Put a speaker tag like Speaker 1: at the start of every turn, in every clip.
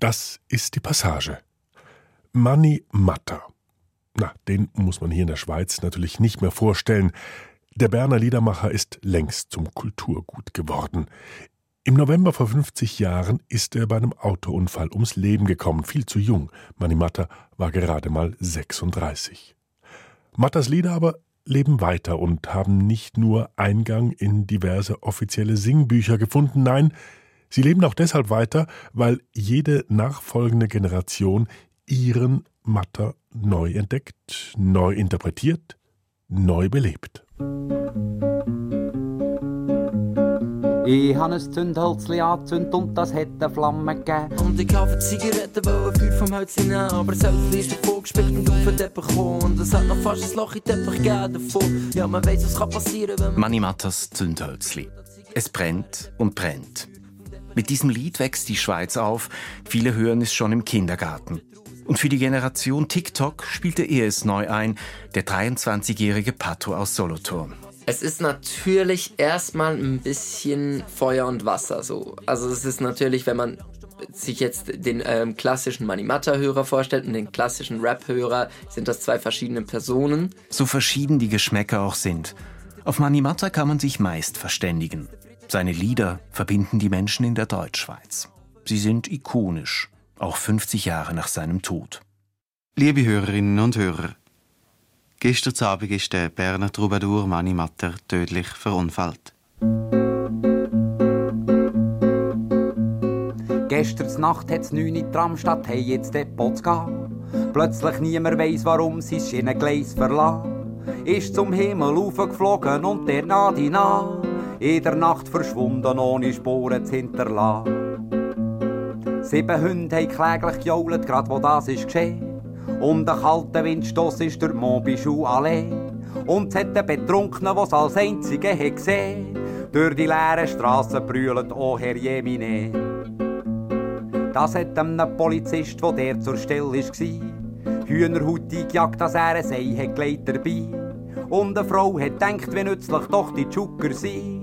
Speaker 1: Das ist die Passage. Manni Matter. Na, den muss man hier in der Schweiz natürlich nicht mehr vorstellen. Der Berner Liedermacher ist längst zum Kulturgut geworden. Im November vor 50 Jahren ist er bei einem Autounfall ums Leben gekommen, viel zu jung. Manni Matter war gerade mal 36. Matters Lieder aber leben weiter und haben nicht nur Eingang in diverse offizielle Singbücher gefunden, nein, sie leben auch deshalb weiter, weil jede nachfolgende Generation ihren Matter neu entdeckt, neu interpretiert, neu belebt.
Speaker 2: Ich habe ein Zündhölzli angezündet und das hat eine Flamme gegeben.
Speaker 3: Und ich kaufe Zigaretten, weil ein Feuer vom Holz nehmen. Aber das Hölzli ist davor gespielt und auf den Teppich gekommen. Und es hat noch fast ein Loch in den Teppich gegeben davon. Ja, man weiss, was kann passieren, wenn man...
Speaker 4: Manni Mattas Zündhölzli. Es brennt und brennt. Mit diesem Lied wächst die Schweiz auf. Viele hören es schon im Kindergarten. Und für die Generation TikTok spielte er es neu ein, der 23-jährige Pato aus Solothurn.
Speaker 5: Es ist natürlich erstmal ein bisschen Feuer und Wasser so. Also es ist natürlich, wenn man sich jetzt den ähm, klassischen Manimata-Hörer vorstellt und den klassischen Rap-Hörer, sind das zwei verschiedene Personen.
Speaker 4: So verschieden die Geschmäcker auch sind. Auf Manimata kann man sich meist verständigen. Seine Lieder verbinden die Menschen in der Deutschschweiz. Sie sind ikonisch auch 50 Jahre nach seinem Tod.
Speaker 6: Liebe Hörerinnen und Hörer, gestern Abend ist der Berner Troubadour Mani Matter tödlich verunfallt.
Speaker 2: Gestern Nacht hat es 9 in Tramstadt, hey jetzt Depot zu gehen. Plötzlich niemand weiss, warum sein Schienengleis verlassen. Ist zum Himmel aufgeflogen und der Nadina in der Nacht verschwunden, ohne Spuren zu hinterlassen. Sieben Hunde haben kläglich gejault, grad wo das ist geschehen. Und ein kalter Windstoss ist der Montbichou Allee. Und es hat einen Betrunkenen, was als einzige hat gesehen. Durch die leeren Straßen brüllt, oh Herr Jemine. Das hat einem Polizist, wo der zur Stelle war, Hühnerhaut eingejagt, dass er ein Ei hat dabei. Und eine Frau hat gedacht, wie nützlich doch die Zucker sind.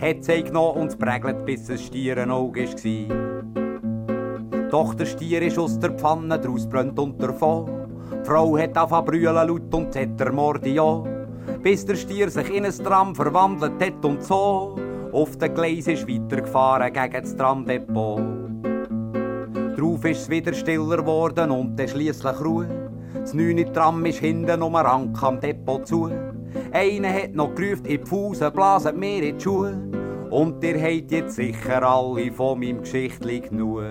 Speaker 2: Hat sie genommen und prägelt, bis es Stierenauge war. Doch der Stier ist aus der Pfanne draus brennt und davon. Die Frau hat angefangen brüllen laut und hat der Morde ja. Bis der Stier sich in ein Tram verwandelt hat und so. Auf den Gleis ist weitergefahren gegen das Tramdepot. Drauf ist es wieder stiller geworden und dann schliesslich Ruhe. Das neune Tram ist hinten um Rank am Depot zu. Einer hat noch gerufen, in die Fusen blasen mir in die Schuhe. Und ihr habt jetzt sicher alle von meinem Geschichtli genug.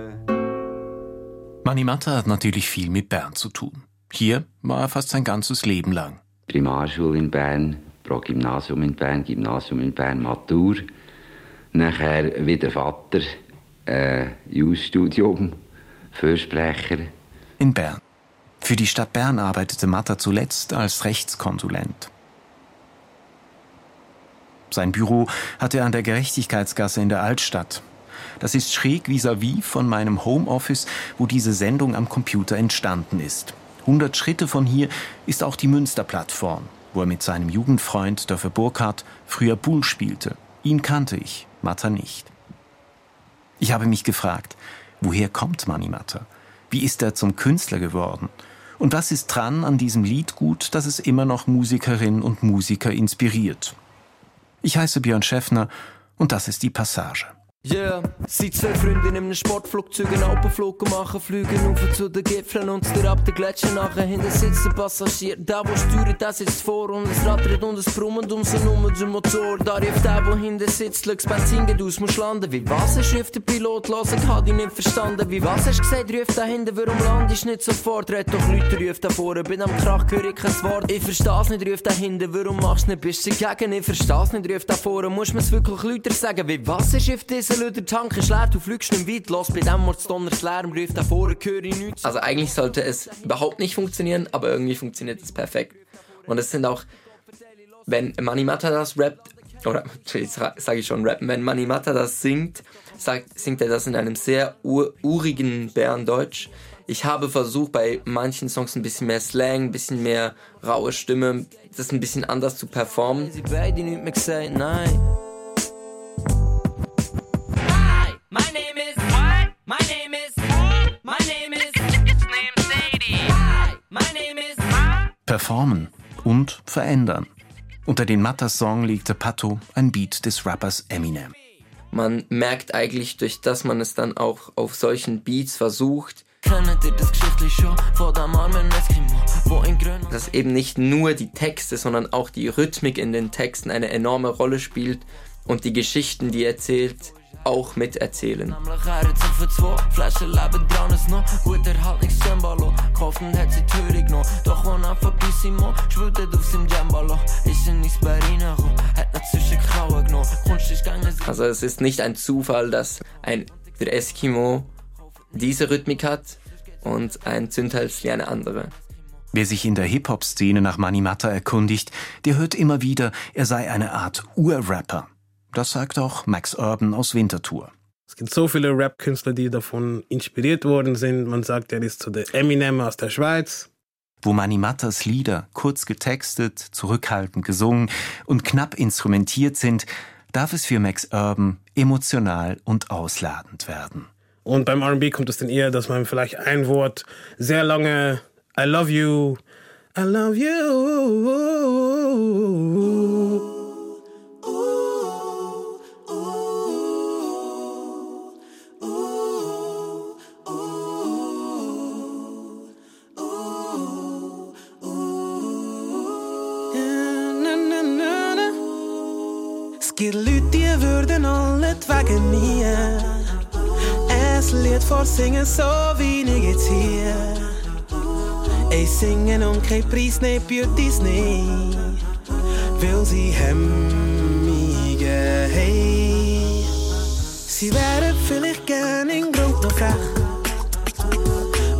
Speaker 4: Manimatta hat natürlich viel mit Bern zu tun. Hier war er fast sein ganzes Leben lang.
Speaker 7: Primarschule in Bern, Pro-Gymnasium in Bern, Gymnasium in Bern, Matur. Nachher wie der Vater, äh, Jus-Studium, Fürsprecher.
Speaker 4: In Bern. Für die Stadt Bern arbeitete Matta zuletzt als Rechtskonsulent. Sein Büro hatte er an der Gerechtigkeitsgasse in der Altstadt. Das ist schräg vis-à-vis -vis von meinem Homeoffice, wo diese Sendung am Computer entstanden ist. 100 Schritte von hier ist auch die Münsterplattform, wo er mit seinem Jugendfreund Dörfer Burkhardt früher Bull spielte. Ihn kannte ich, Matta nicht. Ich habe mich gefragt, woher kommt Mani Matta? Wie ist er zum Künstler geworden? Und was ist dran an diesem Lied gut, dass es immer noch Musikerinnen und Musiker inspiriert? Ich heiße Björn Schäffner und das ist die Passage.
Speaker 3: Yeah, sind zwei Freunde in einem Sportflugzeug einen Alpenflug machen, fliegen auf zu den Gipfeln und dir ab den Gletscher nachher. Hinten sitzt der Passagier, der, wo steuert, der sitzt vor und es rattert und es brummt um so Nummer zum Motor. Da rief der, wo hinten sitzt, schau, das Benzin geht aus, muss landen. Wie was hast rief der Pilot, los, ich hab dich nicht verstanden. Wie was hast gesagt, rief da hinten, warum landest nicht sofort? Red doch Leute, rief da vorne, bin am Krach, höre ich kein Wort. Ich versteh's nicht, rief da hinten, warum machst nicht, bist du gegen? Ich versteh's nicht, rief da vorne, muss mir's wirklich Leute sagen. Wie was ist rief dieser der Tank ist leer, du fliegst nicht weit, los bei dem Mordsdonner Lärm, ruft da vorne, höre ich nichts.
Speaker 5: Also eigentlich sollte es überhaupt nicht funktionieren, aber irgendwie funktioniert es perfekt. Und es sind auch, wenn Manimata das rappt, oder jetzt sage ich schon rappen, wenn Manimata das singt, sagt, singt er das in einem sehr ur urigen Bärendeutsch. Ich habe versucht, bei manchen Songs ein bisschen mehr Slang, ein bisschen mehr raue Stimme, das ein bisschen anders zu performen.
Speaker 3: Sie beide nicht mehr gesagt, nein. name is what? My name is what? My name is His name's Sadie. My name is huh?
Speaker 4: Performen und verändern. Unter den Matters Song legte Pato ein Beat des Rappers Eminem.
Speaker 5: Man merkt eigentlich, durch das man es dann auch auf solchen Beats versucht, dass eben nicht nur die Texte, sondern auch die Rhythmik in den Texten eine enorme Rolle spielt und die Geschichten, die erzählt, auch miterzählen. Also es ist nicht ein Zufall, dass ein der Eskimo diese Rhythmik hat und ein Zündhölzli eine andere.
Speaker 4: Wer sich in der Hip-Hop-Szene nach Manimata erkundigt, der hört immer wieder, er sei eine Art Ur-Rapper. Das sagt auch Max Urban aus Winterthur.
Speaker 8: Es gibt so viele Rap-Künstler, die davon inspiriert worden sind. Man sagt, er ist zu der Eminem aus der Schweiz.
Speaker 4: Wo Manimatas Lieder kurz getextet, zurückhaltend gesungen und knapp instrumentiert sind, darf es für Max Urban emotional und ausladend werden.
Speaker 8: Und beim RB kommt es dann eher, dass man vielleicht ein Wort sehr lange I love you, I love you.
Speaker 9: Wegen mir ein Lied vorsingen, so wie ich jetzt hier. Ich singen und kein Preis, ne Beauties nicht, weil sie hemmige hey. Sie wären vielleicht gern in Grund noch frech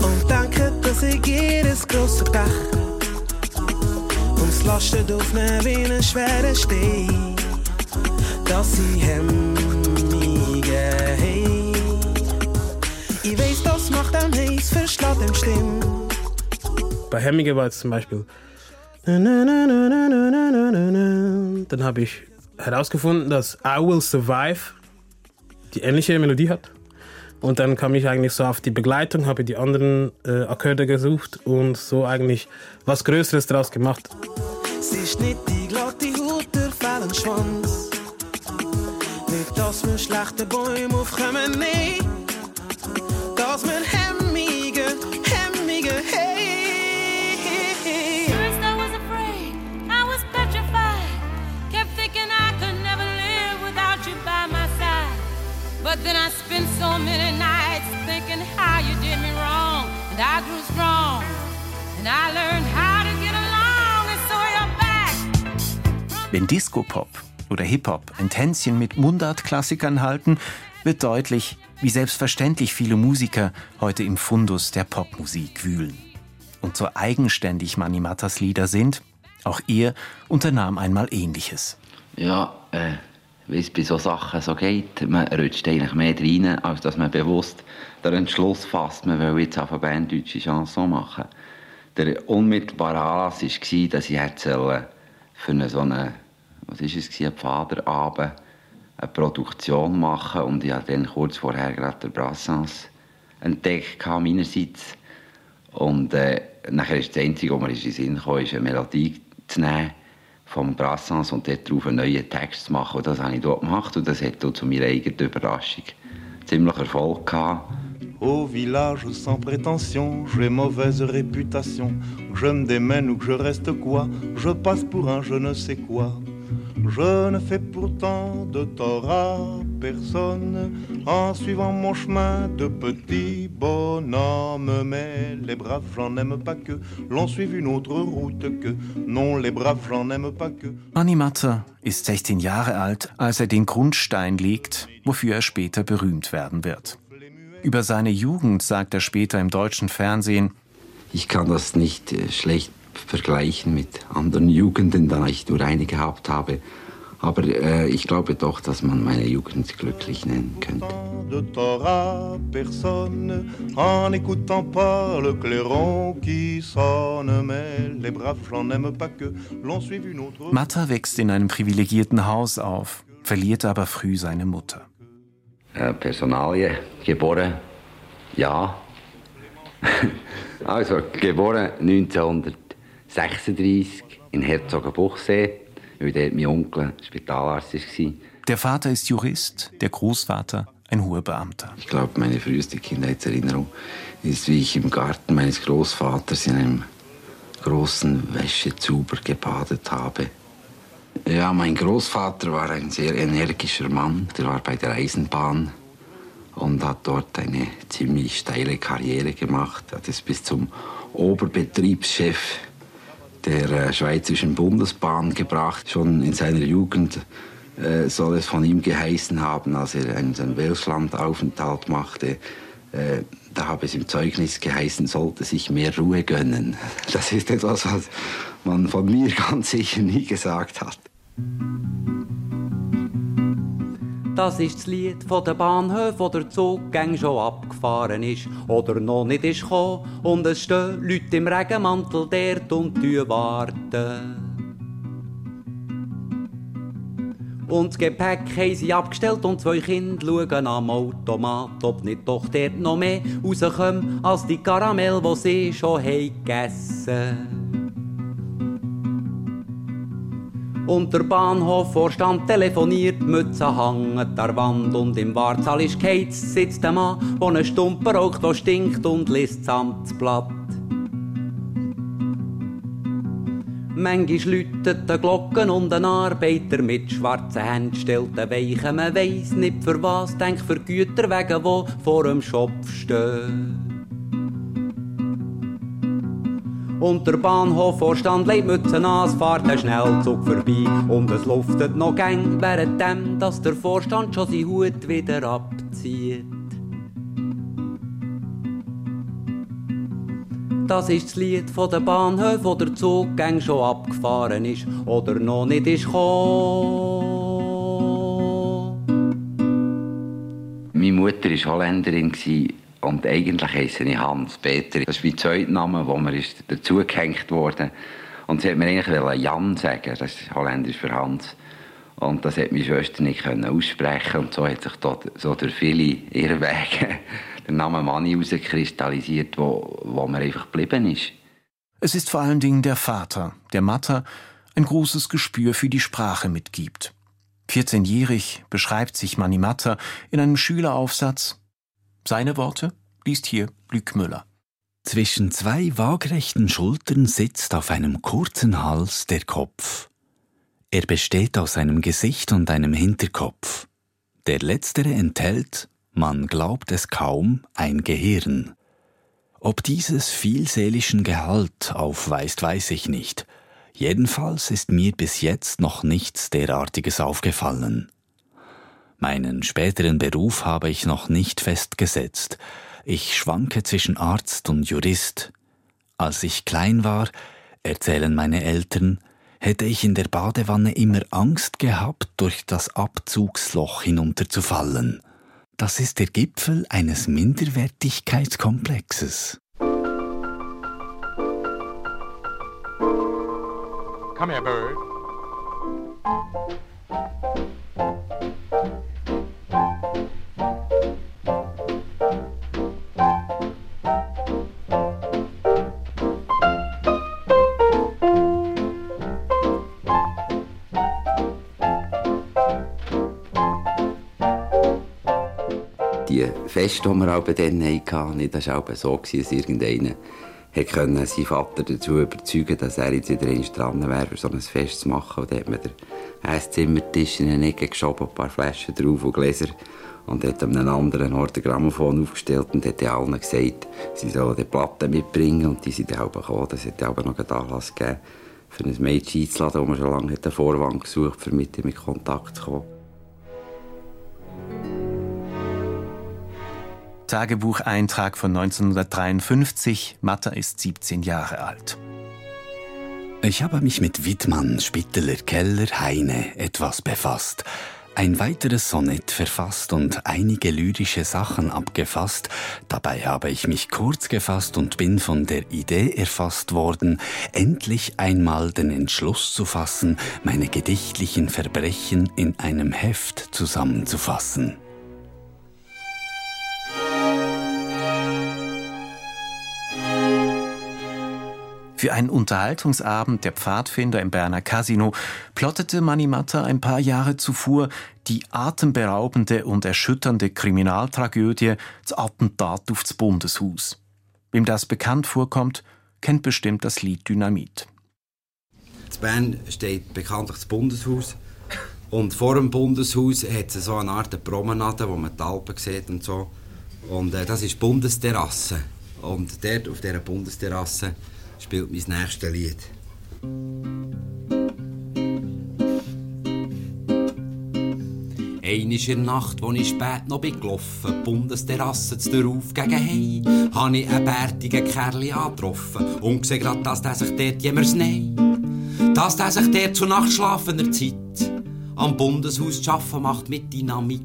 Speaker 9: und denken, dass ich jedes große Pech und es lastet auf ne wie eine schwere Stein, dass sie hemmige das macht am heiß, verschlaut im Schlimm.
Speaker 8: Bei Hemmige war es zum Beispiel. Dann habe ich herausgefunden, dass I Will Survive die ähnliche Melodie hat. Und dann kam ich eigentlich so auf die Begleitung, habe die anderen äh, Akkorde gesucht und so eigentlich was Größeres daraus gemacht.
Speaker 9: Sie nicht die glatte Haut, der fällen Schwanz. Nicht, dass wir schlechte Bäume aufkommen, nee.
Speaker 10: So many nights thinking how you did me wrong. And I grew strong. And I learned how to get along. And so you're back.
Speaker 4: Wenn Disco-Pop oder Hip-Hop ein Tänzchen mit Mundart-Klassikern halten, wird deutlich, wie selbstverständlich viele Musiker heute im Fundus der Popmusik wühlen. Und so eigenständig Manimatas Lieder sind, auch er unternahm einmal Ähnliches.
Speaker 7: Ja, äh, wie es bei so Sachen so geht, man rutscht eigentlich mehr rein, als dass man bewusst den Entschluss fasst, man will jetzt auf eine berndeutsche Chanson machen. Der unmittelbare Anlass war, dass ich hätte für eine so eine, was ist es, einen Vaterabend eine Produktion machen und ich habe dann kurz vorher gerade den Brassens entdeckt meinerseits. Und äh, nachher ist das Einzige, was mir in den Sinn kam, ist eine Melodie zu nehmen vom Brassens und dort drauf einen neuen Text zu machen. Und das habe ich dort gemacht und das hat zu meiner eigenen Überraschung ziemlich Erfolg gehabt.
Speaker 11: Au village sans prétention, j'ai mauvaise réputation. Je me démène ou que je reste quoi, je passe pour un je ne sais quoi. Je ne fais pourtant de tort à personne en suivant mon chemin de petit bonhomme. Mais les braves, j'en aime pas que l'on suive une autre route que. Non, les braves, j'en aime pas que.
Speaker 4: Animator ist 16 Jahre alt, als er den Grundstein legt, wofür er später berühmt werden wird. Über seine Jugend sagt er später im deutschen Fernsehen,
Speaker 7: Ich kann das nicht äh, schlecht vergleichen mit anderen Jugenden, da ich nur eine gehabt habe. Aber äh, ich glaube doch, dass man meine Jugend glücklich nennen könnte.
Speaker 11: De tort à personne en n'écoutant pas le clairon qui sonne. Mais les braves, j'en aime pas que l'on suive une autre.
Speaker 4: Matta wächst in einem privilegierten Haus auf, verliert aber früh seine Mutter.
Speaker 7: Äh, Personalie, geboren, ja. also, geboren 36 in Herzogenbuchsee, weil dort mein Onkel Spitalarzt war.
Speaker 4: Der Vater ist Jurist, der Großvater ein hoher Beamter.
Speaker 7: Ich glaube, meine früheste Kindheitserinnerung ist, wie ich im Garten meines Großvaters in einem großen Wäschezuber gebadet habe. Ja, mein Großvater war ein sehr energischer Mann. Der war bei der Eisenbahn und hat dort eine ziemlich steile Karriere gemacht. Er hat es bis zum Oberbetriebschef der äh, Schweizerischen Bundesbahn gebracht. Schon in seiner Jugend äh, soll es von ihm geheißen haben, als er einen, Welschlandaufenthalt machte. Äh, da habe es im Zeugnis geheißen, sollte sich mehr Ruhe gönnen. Das ist etwas, was man von mir ganz sicher nie gesagt hat.
Speaker 2: Das ist das Lied von der Bahnhof, wo der Zuggang schon abgefahren ist oder noch nicht ist gekommen. Und es stehen Leute im Regenmantel dort und warten. Und das Gepäck haben sie abgestellt und zwei Kinder schauen am Automat, ob nicht doch dort noch mehr rauskommen als die Karamell, die sie schon haben gegessen Und der Bahnhofvorstand telefoniert, Mütze hängen an der Wand und im Wartsaal ist geheizt, sitzt ein Mann, der einen Stumpen raucht, der stinkt und liest das Amtsblatt. Manchmal läutet die Glocken und ein Arbeiter mit schwarzen Händen stellt einen Weichen. Man weiss nicht für was, denk für Güter wegen, wo vor dem Schopf stehen. Und der Bahnhofvorstand legt Mützen an, es fährt ein Schnellzug vorbei und es luftet noch gäng, währenddem, dass der Vorstand schon seinen Hut wieder abzieht. Das ist das Lied von der Bahnhof, wo der Zug schon abgefahren ist oder noch nicht ist gekommen.
Speaker 7: Meine Mutter war Holländerin und eigentlich heisse ich Hans-Peter. Das ist mein Zweitname, wo mir ist dazugehängt wurde. Und sie hat mir eigentlich Jan sagen, das ist holländisch für Hans. Und das hat meine Schwester nicht aussprechen und so hat sich dort so durch viele Irrwege der Name Manni herauskristallisiert, wo, wo mir einfach geblieben ist.
Speaker 4: Es ist vor allen Dingen der Vater, der Matter, ein großes Gespür für die Sprache mitgibt. 14-jährig beschreibt sich Manni Matter in einem Schüleraufsatz. Seine Worte liest hier Lück Müller.
Speaker 12: Zwischen zwei waagrechten Schultern sitzt auf einem kurzen Hals der Kopf. Er besteht aus einem Gesicht und einem Hinterkopf. Der letztere enthält man glaubt es kaum, ein Gehirn. Ob dieses vielseelischen Gehalt aufweist, weiß ich nicht. Jedenfalls ist mir bis jetzt noch nichts derartiges aufgefallen. Meinen späteren Beruf habe ich noch nicht festgesetzt. Ich schwanke zwischen Arzt und Jurist. Als ich klein war, erzählen meine Eltern, hätte ich in der Badewanne immer Angst gehabt, durch das Abzugsloch hinunterzufallen. Das ist der Gipfel eines Minderwertigkeitskomplexes.
Speaker 13: Come here, bird.
Speaker 7: Fest, das wir auch dann hatten, das war so, dass irgendeiner konnte seinen Vater dazu überzeugen, dass er jetzt wieder dran wäre, für so ein Fest zu machen. Und dann hat man den Esszimmertisch in eine Ecke geschoben, ein paar Flaschen drauf und Gläser. Und hat an einem anderen Ort ein Grammophon aufgestellt und hat allen gesagt, sie sollen die Platten mitbringen. Und die sind dann gekommen. Das hat auch noch einen Anlass gegeben, für ein Mädchen einzuladen, das man schon lange einen Vorwand gesucht hat, um mit ihm in Kontakt zu kommen.
Speaker 4: Tagebucheintrag von 1953. Matta ist 17 Jahre alt.
Speaker 12: Ich habe mich mit Wittmann, Spitteler, Keller, Heine etwas befasst. Ein weiteres Sonett verfasst und einige lyrische Sachen abgefasst. Dabei habe ich mich kurz gefasst und bin von der Idee erfasst worden, endlich einmal den Entschluss zu fassen, meine gedichtlichen Verbrechen in einem Heft zusammenzufassen.
Speaker 4: Für einen Unterhaltungsabend der Pfadfinder im Berner Casino plottete Manimatta ein paar Jahre zuvor die atemberaubende und erschütternde Kriminaltragödie Das Attentat aufs Bundeshaus. Wem das bekannt vorkommt, kennt bestimmt das Lied Dynamit.
Speaker 2: In Bern steht bekanntlich das Bundeshaus. Und vor dem Bundeshaus hat es so eine Art Promenade, wo man die Alpen sieht und so. Und äh, das ist die Bundesterrasse. Und dort auf dieser Bundesterrasse spielt mein nächstes Lied. Eine in Nacht, als ich spät noch bin gelaufen, Bundesterrasse zu der Auf gegen Hei, habe ich einen bärtigen Kerl angetroffen und gesehen grad, dass der sich dort jemals nein, dass der sich dort zu nachtschlafender Zeit am Bundeshaus zu arbeiten macht mit Dynamit.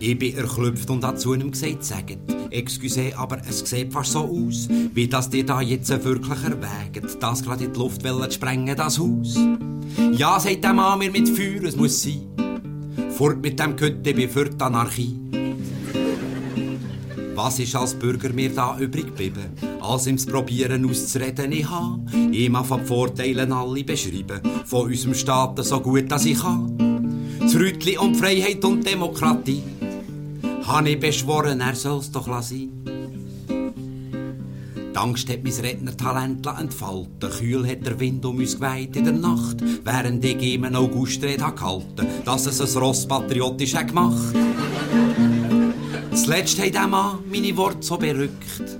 Speaker 2: Ich bin erklüpft und hat zu ihm gesagt, sagt, excuse, aber es sieht fast so aus, wie das dir da jetzt wirklich erwägt, das gerade in die Luft zu sprengen, das Haus. Ja, sagt der Mann mir mit Feuer, es muss sein. Fort mit dem Kötte, bin für die Anarchie. Was ist als Bürger mir da übrig geblieben, als ihm Probieren auszureden ich ha? Ihm von die Vorteile alle beschreiben, von unserem Staat so gut als ich kann. Das Rütli und Freiheit und Demokratie, habe ich beschworen, er soll's doch lassen. Die Angst hat mein Rednertalent entfalten. Kühl hat der Wind um uns geweiht in der Nacht, während ich ihm einen Augustrede gehalten dass es ein Ross patriotisch hat gemacht. Zuletzt hat der Mann meine Worte so berückt,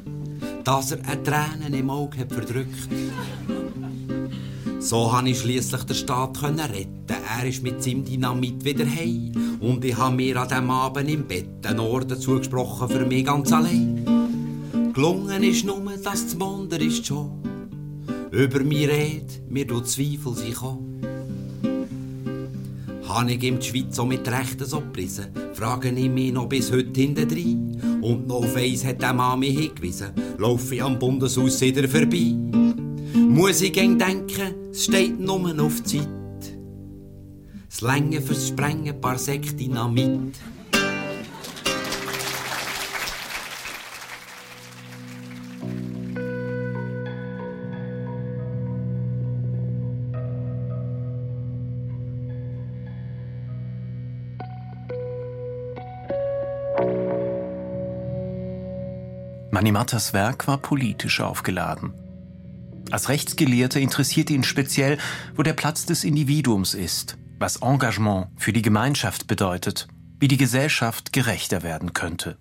Speaker 2: dass er eine Tränen im Auge hat verdrückt. So konnte ich schließlich den Staat retten. Er ist mit seinem Dynamit wieder heim. Und ich habe mir an diesem Abend im Bett einen Orden zugesprochen für mich ganz allein. Gelungen ist nur, dass das Wunder ist schon. Über mich red, mir du Zweifel sich an. Habe ich ihm die Schweiz so mit Rechten so gepriesen, frage ich mich noch bis heute hintendrein. Und noch auf eins hat der Mann mich hingewiesen, laufe ich am Bundeshaus wieder vorbei. Muss ich gern denken, es steht nur auf Zeit. Das Länge fürs Sprengen, paar Sekt Dynamit.
Speaker 4: Manimattas Werk war politisch aufgeladen. Als Rechtsgelehrter interessiert ihn speziell, wo der Platz des Individuums ist, was Engagement für die Gemeinschaft bedeutet, wie die Gesellschaft gerechter werden könnte.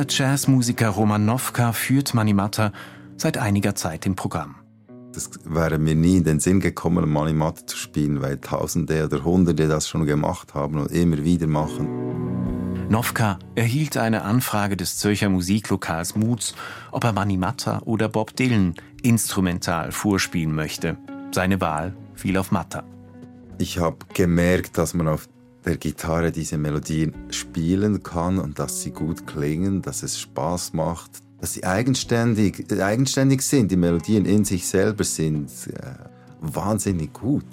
Speaker 4: Der Bieler Jazzmusiker Roman Nowka führt Manimatta seit einiger Zeit im Programm.
Speaker 14: Das wäre mir nie in den Sinn gekommen, Manimatta zu spielen, weil Tausende oder Hunderte das schon gemacht haben und immer wieder machen.
Speaker 4: Nowka erhielt eine Anfrage des Zürcher Musiklokals Moods, ob er Manimatta oder Bob Dylan instrumental vorspielen möchte. Seine Wahl fiel auf Matta.
Speaker 14: Ich habe gemerkt, dass man auf der Gitarre diese Melodien spielen kann und dass sie gut klingen, dass es Spaß macht, dass sie eigenständig, eigenständig sind, die Melodien in sich selber sind äh, wahnsinnig gut.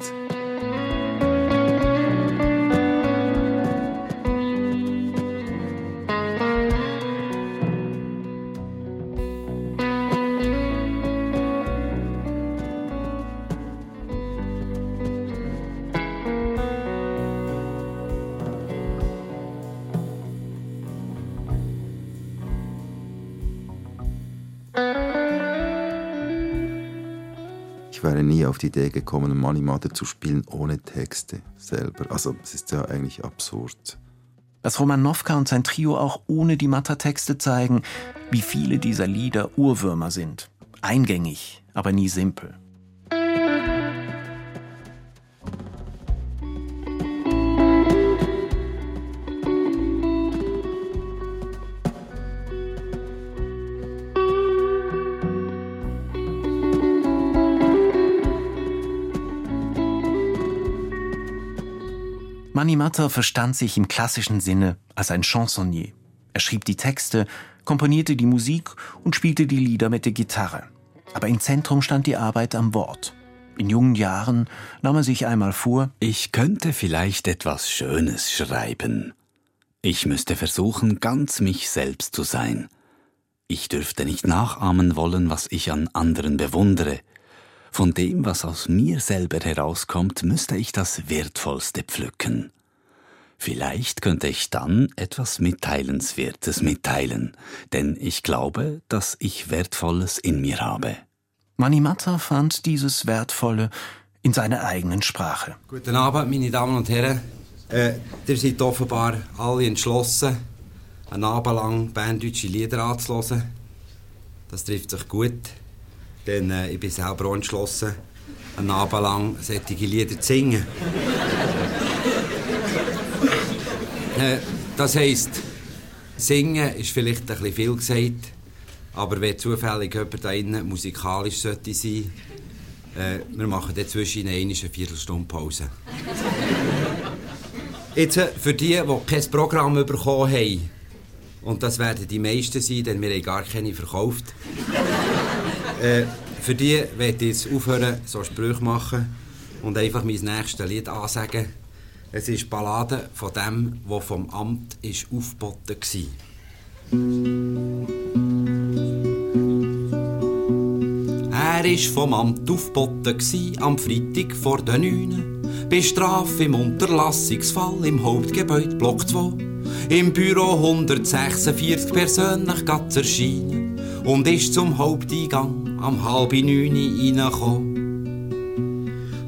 Speaker 14: Wäre nie auf die Idee gekommen, Money Mother zu spielen ohne Texte selber. Also es ist ja eigentlich absurd.
Speaker 4: Dass Romanowka und sein Trio auch ohne die Matter-Texte zeigen, wie viele dieser Lieder Urwürmer sind. Eingängig, aber nie simpel. Mani Matter verstand sich im klassischen Sinne als ein Chansonnier. Er schrieb die Texte, komponierte die Musik und spielte die Lieder mit der Gitarre. Aber im Zentrum stand die Arbeit am Wort. In jungen Jahren nahm er sich einmal vor,
Speaker 12: ich könnte vielleicht etwas Schönes schreiben. Ich müsste versuchen, ganz mich selbst zu sein. Ich dürfte nicht nachahmen wollen, was ich an anderen bewundere. Von dem, was aus mir selber herauskommt, müsste ich das Wertvollste pflücken. Vielleicht könnte ich dann etwas Mitteilenswertes mitteilen, denn ich glaube, dass ich Wertvolles in mir habe.
Speaker 4: Manimatta fand dieses Wertvolle in seiner eigenen Sprache.
Speaker 2: Guten Abend, meine Damen und Herren. Äh, ihr seid offenbar alle entschlossen, einen Abend lang berndeutsche Lieder anzuhören. Das trifft sich gut, denn äh, ich bin selber entschlossen, einen Abend lang solche Lieder zu singen. äh, das heisst, singen ist vielleicht ein bisschen viel gesagt, aber wenn zufällig jemand da innen musikalisch sollte sein, äh, wir machen dann zwischen eine Viertelstunde Pause. Jetzt, äh, für die, die kein Programm bekommen haben, und das werden die meisten sein, denn wir haben gar keine verkauft. Äh, für die werde ich jetzt aufhören, so Sprüche machen und einfach mein nächstes Lied ansagen. Es ist Ballade von dem, der vom Amt ist aufgeboten war. Er war vom Amt aufgeboten am Freitag vor den 9. Bei Strafe im Unterlassungsfall im Hauptgebäude Block 2. Im Büro 146 persönlich ganz erscheinen und ist zum Haupteingang am halb neun reingekommen.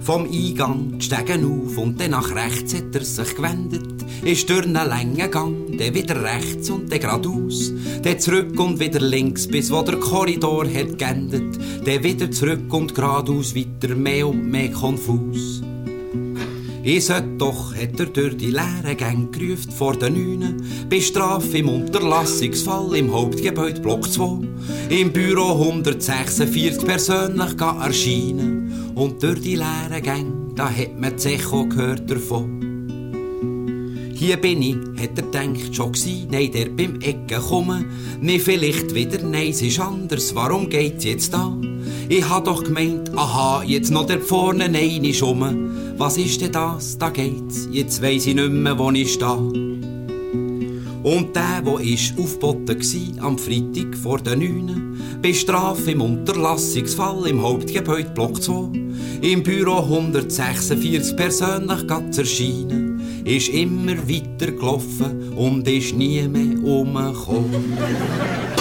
Speaker 2: Vom Eingang die Stegen auf und dann nach rechts hat er sich gewendet. Ist durch einen langen Gang, dann wieder rechts und dann geradeaus. Dann zurück und wieder links, bis wo der Korridor hat geendet. Dann wieder zurück und geradeaus, weiter mehr und mehr konfus. Ich sollte doch, hat er durch die leeren Gänge gerufen vor den Neunen. Bei Strafe im Unterlassungsfall im Hauptgebäude Block 2. Im Büro 146 persönlich erscheinen. Und durch die leeren Gänge, da hat man das Echo gehört davon. Hier bin ich, hat er denkt schon gsi, nein, der beim Ecken kommen. Nee, vielleicht wieder, nein, es ist anders, warum geht's jetzt da? Ich hab doch gemeint, aha, jetzt noch der vorne nein ist um. Was ist denn das? Da geht's, jetzt weiss ich nicht mehr, wo ich stehe. Und der, wo ist aufgeboten gsi, am Freitag vor den Neunen, bei Strafe im Unterlassungsfall im Hauptgebäude Block 2, im Büro 146 persönlich ganz erscheinen, ist immer weiter gelaufen und ist nie mehr umgekommen.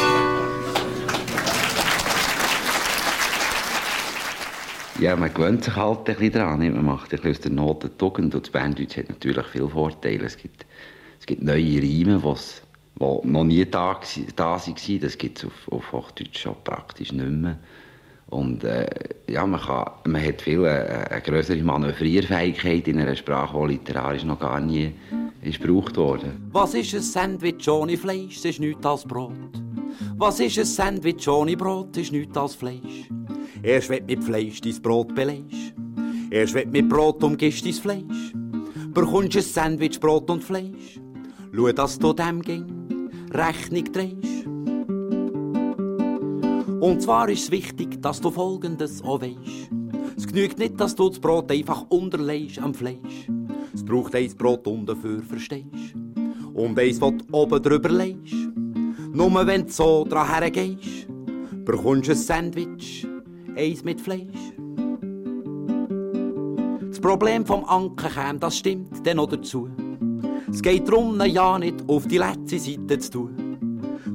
Speaker 7: Ja, man gewöhnt sich halt ein bisschen daran. Man macht ein aus der Not eine Tugend. Und das Banddeutsch hat natürlich viele Vorteile. Es gibt, es gibt neue Reime, die noch nie da, da waren. Das gibt es auf, auf Hochdeutsch schon praktisch nicht mehr. Und äh, ja, man, kann, man hat viel äh, eine größere Manövrierfähigkeit in einer Sprache, die literarisch noch gar nie gebraucht wurde.
Speaker 15: Was ist ein Sandwich ohne Fleisch? Das ist nichts als Brot. Was ist ein Sandwich ohne Brot? Das ist nichts als Fleisch. Erst wenn mit Fleisch dein Brot belegst. Erst wenn mit Brot umgibst dein Fleisch. Bekommst ein Sandwich, Brot und Fleisch. Schau, dass du dem ging Rechnung drehst. Und zwar ist es wichtig, dass du Folgendes auch weisst. Es genügt nicht, dass du das Brot einfach unterlegst am Fleisch. Es braucht eins Brot und dafür verstehst. Und eins, was oben drüber legst. Nur wenn du so dran hergehst, bekommst du ein Sandwich, eins mit Fleisch. Das Problem vom Anker käme, das stimmt dann noch dazu. Es geht darum, ja nicht auf die letzte Seite zu tun.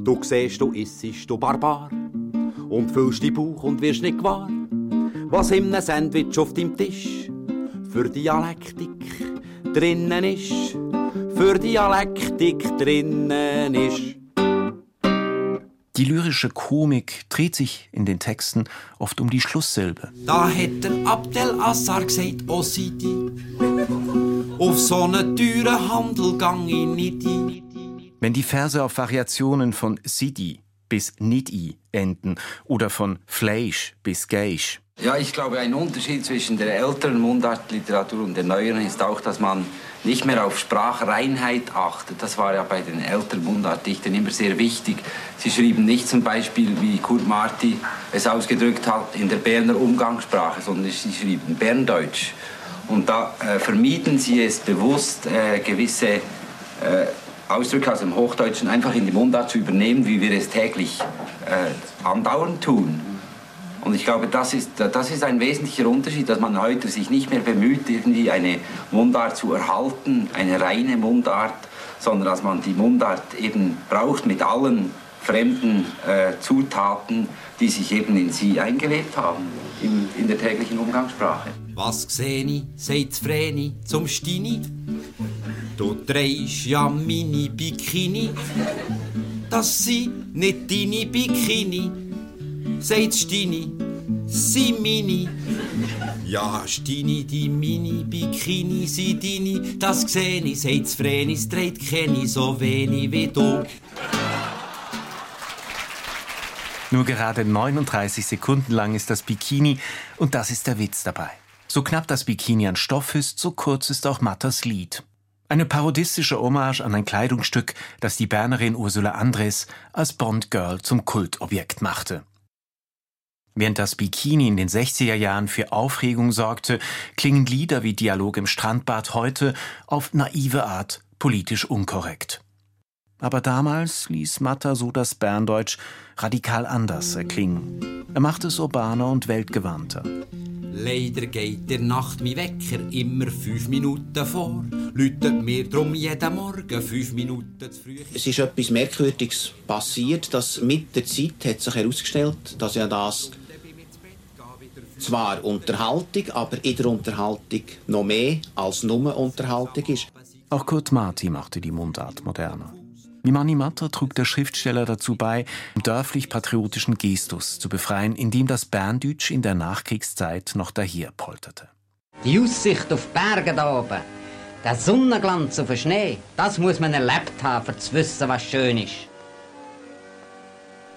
Speaker 15: Du siehst, du issest, du Barbar. Und füllst die Bauch und wirst nicht gewahr, was einem Sandwich auf deinem Tisch für Dialektik drinnen ist. Für Dialektik drinnen ist.
Speaker 4: Die lyrische Komik dreht sich in den Texten oft um die Schlusssilbe.
Speaker 2: Da hat der Abdel Assar gesagt, oh Sidi, auf so einen teuren Handel gang ich nicht ein.
Speaker 4: Wenn die Verse auf Variationen von Sidi bis Nidi enden oder von Fleisch bis Geisch,
Speaker 16: Ja, ich glaube, ein Unterschied zwischen der älteren Mundartliteratur und der neueren ist auch, dass man nicht mehr auf Sprachreinheit achtet. Das war ja bei den älteren Mundartdichtern immer sehr wichtig. Sie schrieben nicht zum Beispiel, wie Kurt Marti es ausgedrückt hat, in der Berner Umgangssprache, sondern sie schrieben Berndeutsch. Und da äh, vermieden sie es bewusst, äh, gewisse äh, Ausdrücke aus dem Hochdeutschen einfach in die Mundart zu übernehmen, wie wir es täglich äh, andauernd tun. Und ich glaube, das ist, das ist ein wesentlicher Unterschied, dass man heute sich nicht mehr bemüht, irgendwie eine Mundart zu erhalten, eine reine Mundart, sondern dass man die Mundart eben braucht mit allen fremden äh, Zutaten, die sich eben in sie eingelebt haben, in, in der täglichen Umgangssprache.
Speaker 2: Was seh ich, sagt Vreni zum Stini? Du drehst ja meine Bikini. Das sind nicht deine Bikini, sagt Stini, sie mini. Ja, Stini, die mini Bikini sind deine, das seh ich, sagt Vreni, es dreht kenne so wenig wie du.
Speaker 4: Nur gerade 39 Sekunden lang ist das Bikini und das ist der Witz dabei. So knapp das Bikini an Stoff ist, so kurz ist auch Mattas Lied. Eine parodistische Hommage an ein Kleidungsstück, das die Bernerin Ursula Andres als Bond-Girl zum Kultobjekt machte. Während das Bikini in den 60er Jahren für Aufregung sorgte, klingen Lieder wie Dialog im Strandbad heute auf naive Art politisch unkorrekt. Aber damals ließ Matter so das Berndeutsch radikal anders erklingen. Er machte es urbaner und weltgewandter.
Speaker 2: Leider geht der Nacht mein Wecker immer fünf Minuten vor. Läutet mir drum jeden Morgen fünf Minuten zu früh.
Speaker 17: Es ist etwas Merkwürdiges passiert, dass mit der Zeit hat sich herausgestellt, dass ja das zwar Unterhaltung, aber in der Unterhaltung noch mehr als nur Unterhaltung ist.
Speaker 4: Auch Kurt Marti machte die Mundart moderner. Wie Mani Matter trug der Schriftsteller dazu bei, den dörflich-patriotischen Gestus zu befreien, indem das Berndeutsch in der Nachkriegszeit noch daherpolterte.
Speaker 18: Die Aussicht auf die Berge da oben, der Sonnenglanz auf den Schnee, das muss man erlebt haben, um zu wissen, was schön ist.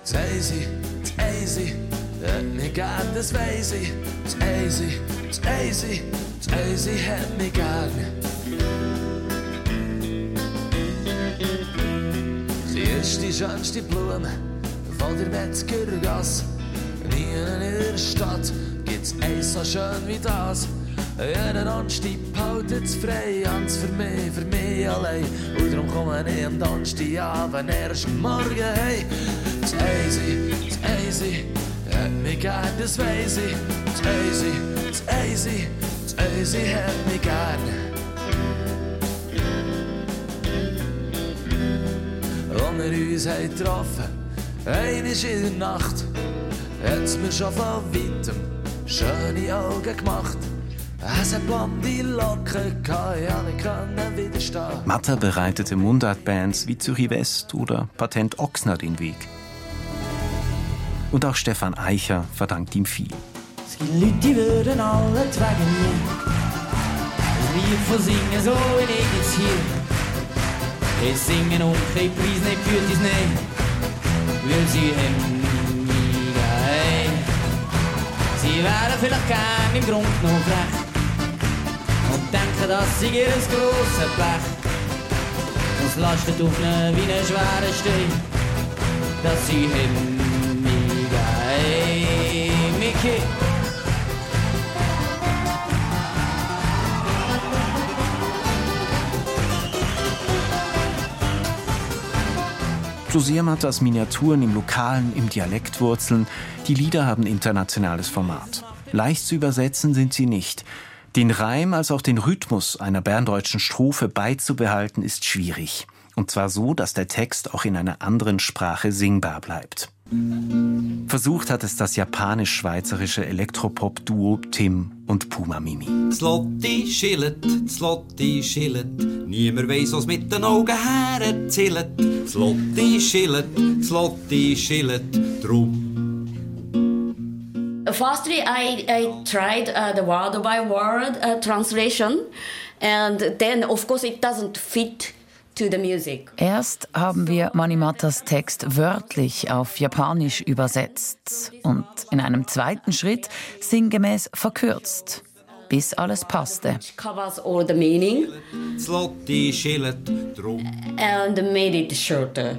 Speaker 19: Das Easy, das Easy, hat mich gern, das weiss ich. Das Easy, das Easy, das Easy hat mich gern. Ist die schönste Blume von der Metzgergasse. Nie in ihrer Stadt gibt's eins so schön wie das. Jeden Anstieg haltet's frei, ganz für mich, für mich allein. Und darum komme ich am Donnerstagabend erst morgen hey. Das Easy, das Easy, hat mich gern, das weiss ich. Das Easy, das Easy, das Easy hat mich gern. Als wir uns haben getroffen einmal in der Nacht, hat's mir schon von weitem schöne Augen gemacht. Es hat blonde Locken, ja nicht können widerstehen.
Speaker 4: Matter bereitete Mundartbands wie Zürich West oder Patent Ochsner den Weg. Und auch Stefan Eicher verdankt ihm viel.
Speaker 20: Es gibt Leute, die würden alle wegen mir ein Lied von singen, so wie ich jetzt hier. Ich singen und kein Preis nicht für dies nicht, weil sie haben nie geheim. Sie wären vielleicht gern im Grund noch recht und denken, dass sie ihr grosses Blech. Und es lastet auf ihnen wie ein schwerer Stein, dass sie haben nie geheim. Mickey.
Speaker 4: So sehr Matters Miniaturen im Lokalen, im Dialekt wurzeln, die Lieder haben internationales Format. Leicht zu übersetzen sind sie nicht. Den Reim als auch den Rhythmus einer berndeutschen Strophe beizubehalten ist schwierig. Und zwar so, dass der Text auch in einer anderen Sprache singbar bleibt. Versucht hat es das japanisch-schweizerische Elektropop-Duo Tim und Puma Mimi.
Speaker 2: Slotti schillet, Slotti schillet, niemand weiss, was mit den Augen hererzählt. Slotti schillet, Slotti schillet, drum.
Speaker 21: Firstly, I, I tried uh, the word by word uh, translation, and then, of course, it doesn't fit to the music.
Speaker 22: Erst haben wir Manimatas Text wörtlich auf Japanisch übersetzt und in einem zweiten Schritt sinngemäß verkürzt, bis alles passte.
Speaker 21: And made it shorter.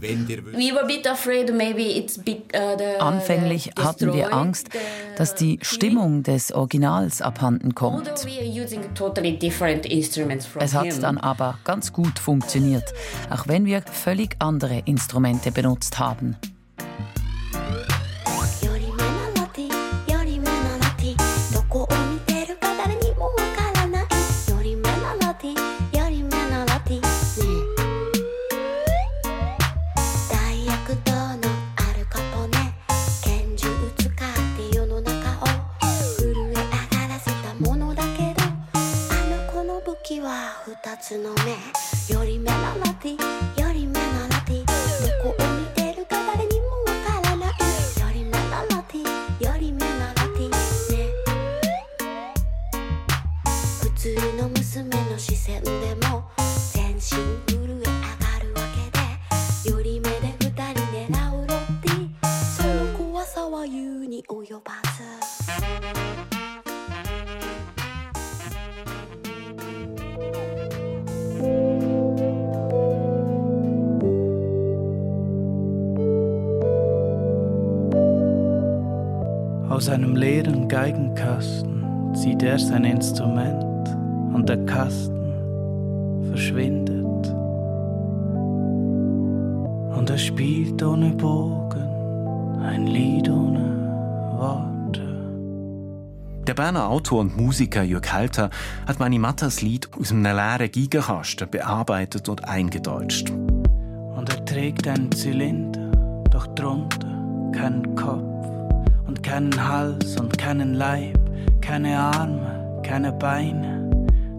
Speaker 13: Dir
Speaker 21: We were a bit afraid maybe it's bit uh, the
Speaker 22: Anfänglich
Speaker 21: the
Speaker 22: hatten wir Angst, dass die Stimmung des Originals abhanden kommt.
Speaker 21: Although we are using totally different instruments from
Speaker 22: Es hat
Speaker 21: him.
Speaker 22: dann aber ganz gut funktioniert, auch wenn wir völlig andere Instrumente benutzt haben.
Speaker 23: つの目より目のラティより目のラテ。ィどこを見てるか誰にもわからない。より目のラティより目のラティね。普通の娘の視線でも
Speaker 24: Aus einem leeren Geigenkasten zieht er sein Instrument und der Kasten verschwindet. Und er spielt ohne Bogen ein Lied ohne Worte.
Speaker 4: Der Berner Autor und Musiker Jörg Halter hat Manimattas Lied aus einem leeren Gigerkasten bearbeitet und eingedeutscht.
Speaker 24: Und er trägt einen Zylinder, doch drunter keinen Kopf und keinen Hals und keinen Leib, keine Arme, keine Beine.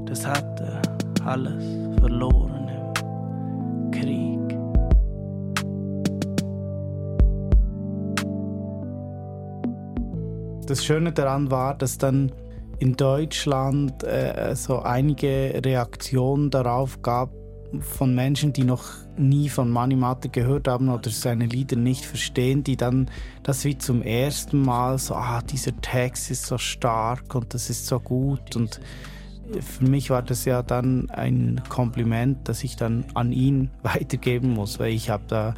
Speaker 24: Das hat er alles verloren im Krieg. Das Schöne daran war, dass dann in Deutschland äh, so einige Reaktionen darauf gab von Menschen, die noch nie von Mani Mate gehört haben oder seine Lieder nicht verstehen, die dann das wie zum ersten Mal so, ah, dieser Text ist so stark und das ist so gut und für mich war das ja dann ein Kompliment, das ich dann an ihn weitergeben muss, weil ich habe da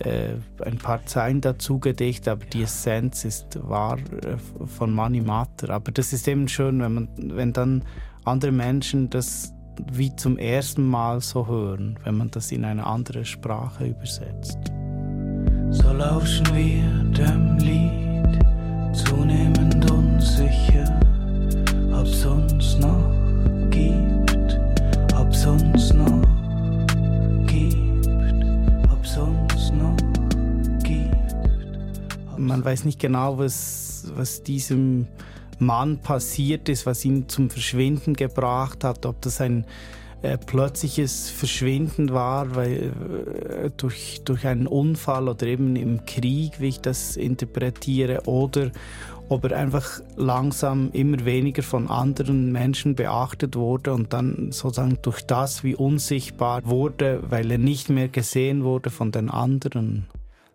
Speaker 24: äh, ein paar Zeilen dazu gedichtet, aber die Essenz ist wahr äh, von Mani Mater. Aber das ist eben schön, wenn man, wenn dann andere Menschen das wie zum ersten Mal so hören, wenn man das in eine andere Sprache übersetzt. So lauschen wir dem Lied, zunehmend unsicher, ob's uns noch gibt, ob's uns noch gibt, ob's uns noch gibt. Man weiß nicht genau, was, was diesem Mann passiert ist, was ihn zum Verschwinden gebracht hat, ob das ein äh, plötzliches Verschwinden war, weil äh, durch, durch einen Unfall oder eben im Krieg, wie ich das interpretiere, oder ob er einfach langsam immer weniger von anderen Menschen beachtet wurde und dann sozusagen durch das wie unsichtbar wurde, weil er nicht mehr gesehen wurde von den anderen.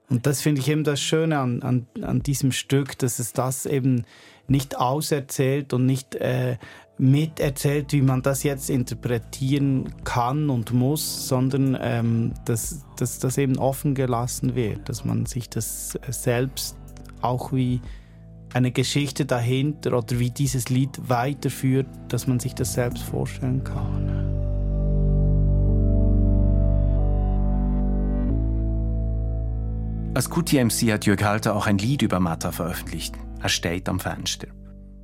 Speaker 24: Und das finde ich eben das Schöne an, an, an diesem Stück, dass es das eben nicht auserzählt und nicht äh, miterzählt, wie man das jetzt interpretieren kann und muss, sondern ähm, dass, dass das eben offen gelassen wird, dass man sich das selbst auch wie eine Geschichte dahinter oder wie dieses Lied weiterführt, dass man sich das selbst vorstellen kann.
Speaker 4: Als QTMC hat Jörg Halter auch ein Lied über Matta veröffentlicht. Er steht am Fenster.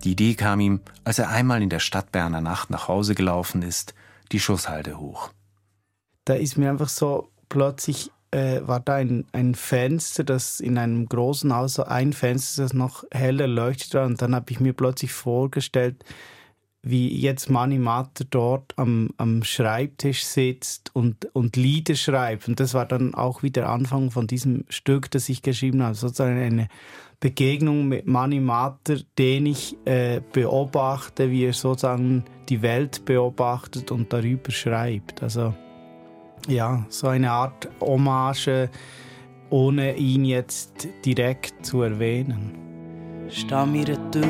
Speaker 4: Die Idee kam ihm, als er einmal in der Stadt Berner Nacht nach Hause gelaufen ist, die Schusshalde hoch.
Speaker 24: Da ist mir einfach so plötzlich äh, war da ein, ein Fenster, das in einem großen Haus so ein Fenster, das noch heller leuchtet war. Und dann habe ich mir plötzlich vorgestellt, wie jetzt Mani Mater dort am, am Schreibtisch sitzt und, und Lieder schreibt. Und das war dann auch wieder Anfang von diesem Stück, das ich geschrieben habe. Sozusagen eine Begegnung mit Mani Mater, den ich äh, beobachte, wie er sozusagen die Welt beobachtet und darüber schreibt. Also ja, so eine Art Hommage, ohne ihn jetzt direkt zu erwähnen.
Speaker 9: Steh an Tür,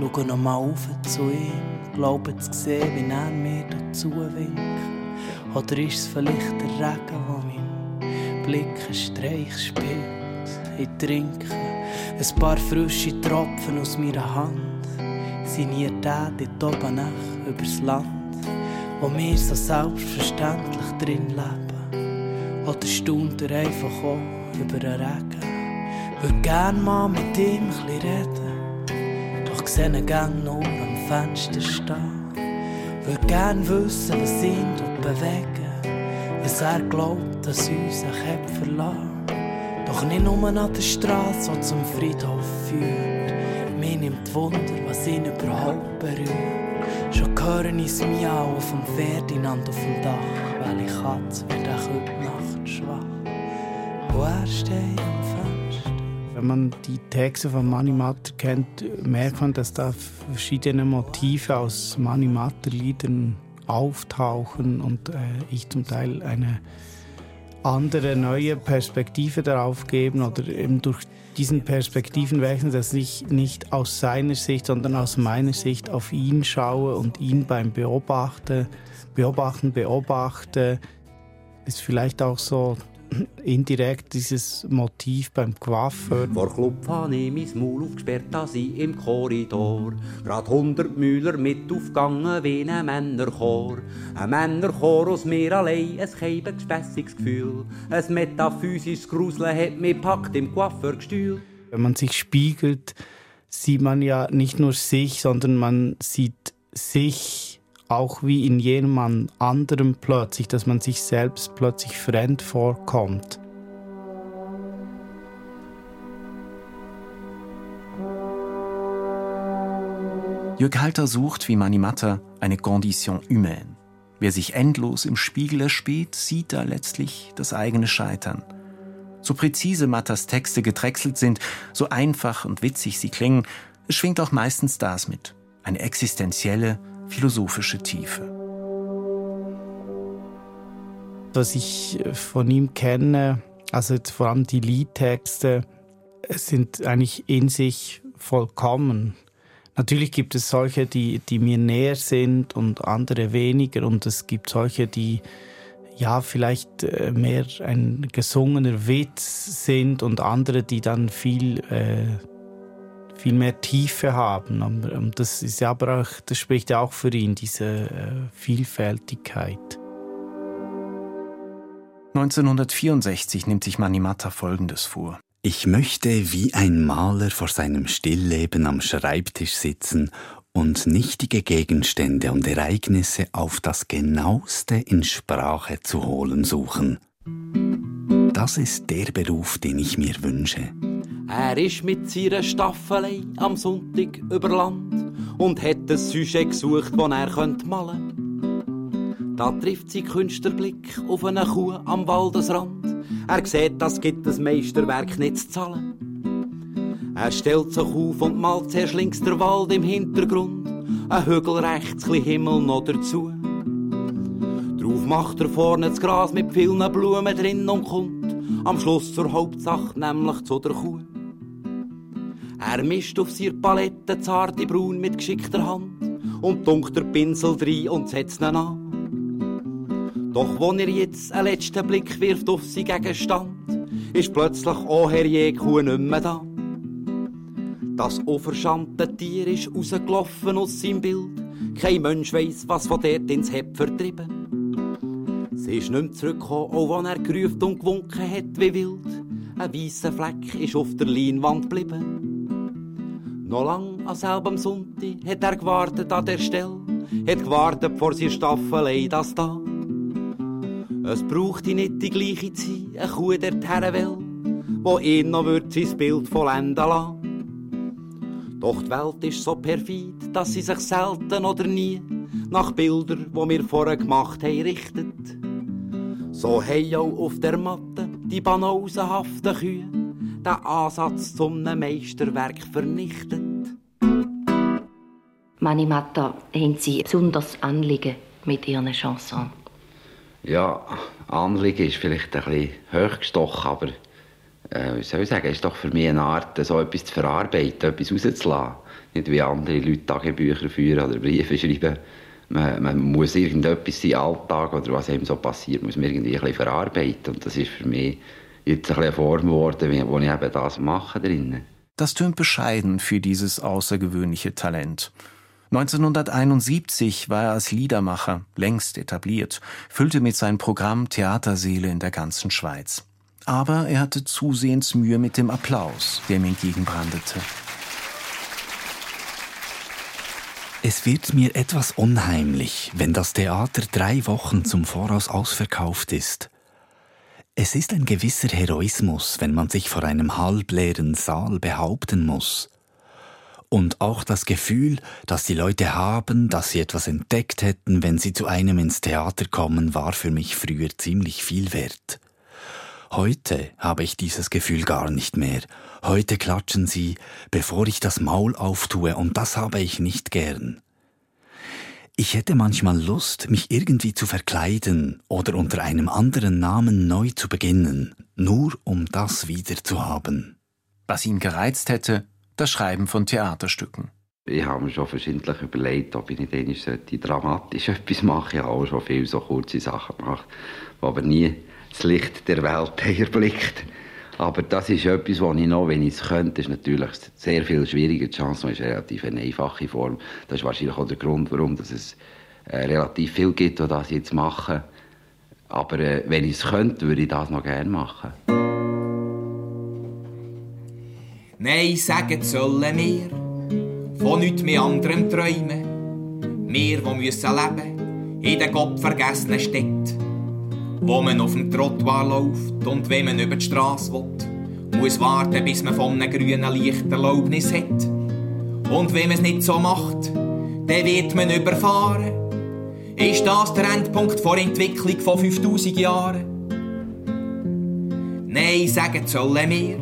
Speaker 9: schau nochmal auf zu ihm, glaube zu sehen, wie er mir dazu winkt. Oder ist es vielleicht der Regen, der meinem Blick einen Streich spielt? Ich trinke ein paar frische Tropfen aus meiner Hand, signiert er dort oben nach übers Land, wo wir so selbstverständlich drin leben. Oder staunt er einfach auch über den Regen? Würde gern mal mit ihm ein reden, doch sehe ihn gern nur am Fenster stehen. Würde gern wissen, was ihn dort bewegen, was er glaubt, dass uns ein Käpp verlassen. Doch nicht nur an der Straße, die zum Friedhof führt. Mir nimmt Wunder, was ihn überhaupt berührt. Schon höre ich Miau auf dem Ferdinand auf dem Dach, weil ich Katze wird auch heute Nacht schwach. Wo er steht am Fenster.
Speaker 24: Wenn man die Texte von Mani Matter kennt, merkt man, dass da verschiedene Motive aus Mani Matter Liedern auftauchen und äh, ich zum Teil eine andere neue Perspektive darauf geben oder eben durch diesen Perspektivenwechsel, dass ich nicht aus seiner Sicht, sondern aus meiner Sicht auf ihn schaue und ihn beim Beobachten, Beobachten, beobachte, ist vielleicht auch so indirekt dieses Motiv beim Coiffeur.
Speaker 2: Vor Club habe ich mein Maul aufgesperrt, da sie im Korridor. Grad hundert Müller mit aufgegangen wie ein Männerchor. Ein Männerchor aus mir allein, ein keibes gespässiges Gefühl. Ein metaphysisches Gruseln hat mich packt im Coiffeurgestühl.
Speaker 24: Wenn man sich spiegelt, sieht man ja nicht nur sich, sondern man sieht sich auch wie in jemand anderem plötzlich, dass man sich selbst plötzlich fremd vorkommt.
Speaker 4: Jörg Halter sucht wie Manimatta eine Condition humaine. Wer sich endlos im Spiegel erspäht, sieht da letztlich das eigene Scheitern. So präzise Mattas Texte gedrechselt sind, so einfach und witzig sie klingen, es schwingt auch meistens das mit. Eine existenzielle, philosophische Tiefe.
Speaker 24: Was ich von ihm kenne, also vor allem die Liedtexte, sind eigentlich in sich vollkommen. Natürlich gibt es solche, die, die mir näher sind und andere weniger. Und es gibt solche, die ja vielleicht äh, mehr ein gesungener Witz sind und andere, die dann viel, äh, viel mehr Tiefe haben. Und das ist ja aber auch, das spricht ja auch für ihn, diese äh, Vielfältigkeit.
Speaker 4: 1964 nimmt sich Manimatta Folgendes vor.
Speaker 12: Ich möchte wie ein Maler vor seinem Stillleben am Schreibtisch sitzen und nichtige Gegenstände und Ereignisse auf das genaueste in Sprache zu holen suchen. Das ist der Beruf, den ich mir wünsche.
Speaker 2: Er ist mit seiner Staffelei am Sonntag über Land und hat ein Sujet gesucht, das er könnte malen Da trifft sein Künstlerblick auf eine Kuh am Waldesrand. Er sieht, das gibt das Meisterwerk nicht zu zahlen. Er stellt sich auf und malt zuerst links der Wald im Hintergrund, ein Hügel rechts, ein Himmel noch dazu. Drauf macht er vorne das Gras mit vielen Blumen drin und kommt am Schluss zur Hauptsache, nämlich zu der Kuh. Er mischt auf seiner Palette zarte Braun mit geschickter Hand und dunkt der Pinsel rein und setzt ihn an. Doch wo er jetzt einen letzten Blick wirft auf seinen Gegenstand, ist plötzlich auch Herr Jekuh nicht mehr da. Das unverschamte Tier ist rausgelaufen aus seinem Bild. Kein Mensch weiss, was von dort ins Hepp vertrieben. Sie ist nicht mehr zurückgekommen, auch wenn er gerufen und gewunken hat wie wild. Ein weißer Fleck ist auf der Leinwand geblieben. Noch lang an selben Sonntag hat er gewartet an der Stelle, hat gewartet vor seiner Staffelei, das da. Es braucht nicht die gleiche Zeit, eine Kuh der will, wo ihn noch wird sein Bild vollenden lassen. Doch die Welt ist so perfid, dass sie sich selten oder nie nach Bildern, wo wir vorher gemacht haben, richtet. So haben auch auf der Matte die banosenhaften Kühe den Ansatz zum Meisterwerk vernichtet.
Speaker 25: Manimatta haben Sie besonders Anliegen mit Ihren Chansons?
Speaker 7: Ja, Anliegen ist vielleicht ein bisschen hochgestochen, aber äh, wie soll ich sagen, es ist doch für mich eine Art, so etwas zu verarbeiten, etwas rauszulassen. Nicht wie andere Leute Tagebücher führen oder Briefe schreiben. Man, man muss irgendetwas im Alltag oder was einem so passiert, muss man irgendwie ein bisschen verarbeiten. Und das ist für mich jetzt ein bisschen eine Form geworden, wo ich eben das mache drinnen.
Speaker 4: Das tönt bescheiden für dieses außergewöhnliche Talent. 1971 war er als Liedermacher längst etabliert, füllte mit seinem Programm Theaterseele in der ganzen Schweiz. Aber er hatte zusehends Mühe mit dem Applaus, der ihm entgegenbrandete.
Speaker 12: Es wird mir etwas unheimlich, wenn das Theater drei Wochen zum Voraus ausverkauft ist. Es ist ein gewisser Heroismus, wenn man sich vor einem halbleeren Saal behaupten muss. Und auch das Gefühl, dass die Leute haben, dass sie etwas entdeckt hätten, wenn sie zu einem ins Theater kommen, war für mich früher ziemlich viel wert. Heute habe ich dieses Gefühl gar nicht mehr. Heute klatschen sie, bevor ich das Maul auftue, und das habe ich nicht gern. Ich hätte manchmal Lust, mich irgendwie zu verkleiden oder unter einem anderen Namen neu zu beginnen, nur um das wieder zu haben.
Speaker 4: Was ihn gereizt hätte, das Schreiben von Theaterstücken.
Speaker 7: Ich habe mir schon verschiedentlich überlegt, ob ich nicht einmal dramatisch etwas mache. Ich habe auch schon viele so kurze Sachen gemacht, die aber nie das Licht der Welt erblickt. Aber das ist etwas, was ich noch, wenn ich es könnte, ist natürlich sehr viel schwieriger. Die Chance ist relativ eine einfache Form. Das ist wahrscheinlich auch der Grund, warum dass es äh, relativ viel gibt, was das jetzt machen. Aber äh, wenn ich es könnte, würde ich das noch gerne machen.
Speaker 25: Nein, sagen sollen wir von nichts mehr anderem träumen. Wir, die müssen leben in den gottvergessenen Städten wo man auf dem Trottoir läuft und wenn man über die Straße will, muss warten, bis man von einem grünen Licht Erlaubnis hat. Und wenn man es nicht so macht, dann wird man überfahren. Ist das der Endpunkt vor Entwicklung von 5000 Jahren? Nein, sagen sollen wir,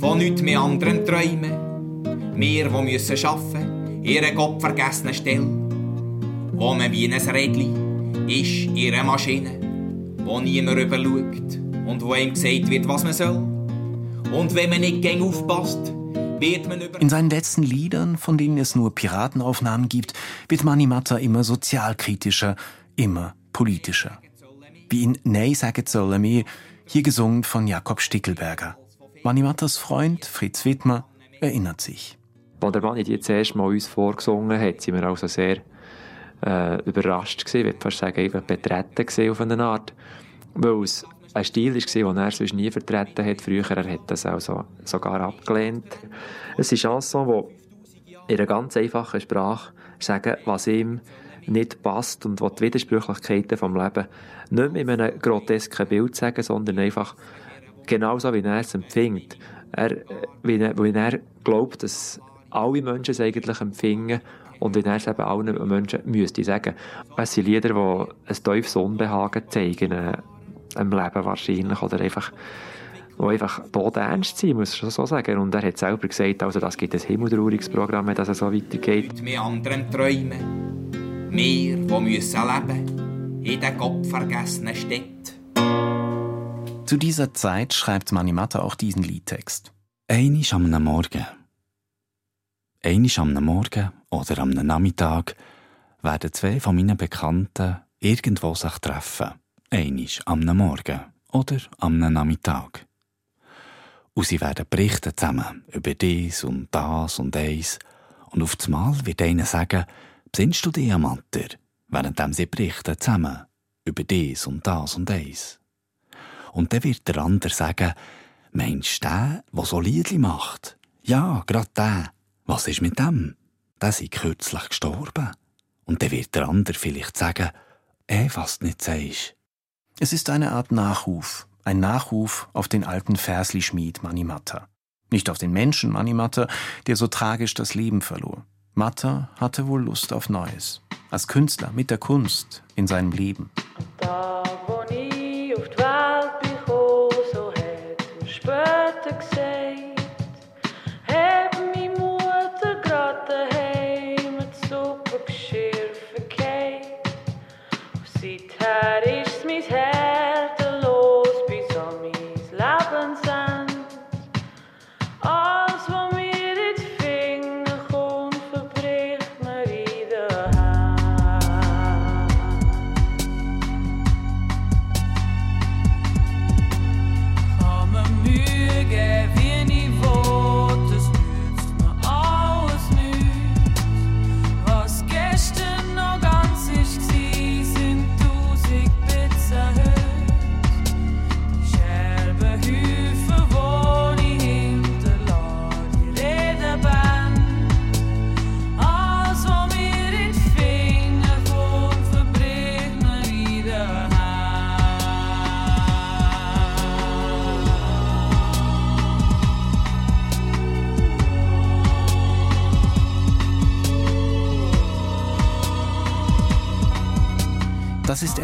Speaker 25: von nichts mehr anderen träumen. Wir, die müssen arbeiten, ihre gottvergessene Stelle. Wo man wie ein Rädchen ist, ihre Maschine wo niemand überschaut und wo ihm gesagt wird, was man soll. Und wenn man nicht gegen aufpasst, wird man über...
Speaker 4: In seinen letzten Liedern, von denen es nur Piratenaufnahmen gibt, wird Mani Matta immer sozialkritischer, immer politischer. Wie in Nei saget solle mir, hier gesungen von Jakob Stickelberger. Mani Mattas Freund Fritz Wittmer erinnert sich.
Speaker 26: Als der Mani die zuerst mal uns vorgesungen hat, sind wir also sehr äh, überrascht gewesen, würde fast sagen, einfach betreten auf eine Art, weil es ein Stil war, den er sonst nie vertreten hat. Früher er hat das auch so, sogar abgelehnt. Es ist Chanson, die in einer ganz einfachen Sprache sagen, was ihm nicht passt und was die Widersprüchlichkeiten vom Leben nicht in einem grotesken Bild sagen, sondern einfach genauso, wie er es empfindet. Er, wie, er, wie er glaubt, dass alle Menschen es eigentlich empfinden und wie er es eben allen Menschen müsste sagen. Es sind Lieder, die ein tiefes Unbehagen zeigen äh, im Leben wahrscheinlich oder einfach die einfach ernst sind, muss ich so sagen. Und er hat selber gesagt, also das gibt ein himmeltrauriges Programm, wenn das so weitergeht.
Speaker 25: Mit anderen Träumen, wir, die müssen leben in den gottvergessenen Städten.
Speaker 4: Zu dieser Zeit schreibt Manimatta auch diesen Liedtext.
Speaker 12: Einisch am Morgen. Einisch am Morgen oder am Nachmittag werden zwei von meinen Bekannten irgendwo sich treffen. Einisch am Morgen oder am Nachmittag. Und sie werden berichten zusammen über dies und das und eins. Und auf Mal wird einer sagen, besinnst du dich am Matter? Während sie berichten zusammen über dies und das und eins. Und dann wird der andere sagen, meinst du den, der so Liedli macht? Ja, grad der. Was ist mit dem? Der ist kürzlich gestorben. Und dann wird der andere vielleicht sagen, eh, was du nicht sagst.
Speaker 4: Es ist eine Art Nachruf, ein Nachruf auf den alten Versli-Schmied Manimatta. Nicht auf den Menschen Manimatta, der so tragisch das Leben verlor. Matta hatte wohl Lust auf Neues. Als Künstler mit der Kunst in seinem Leben.
Speaker 27: Da, wo ich auf die Welt bekomme, so hat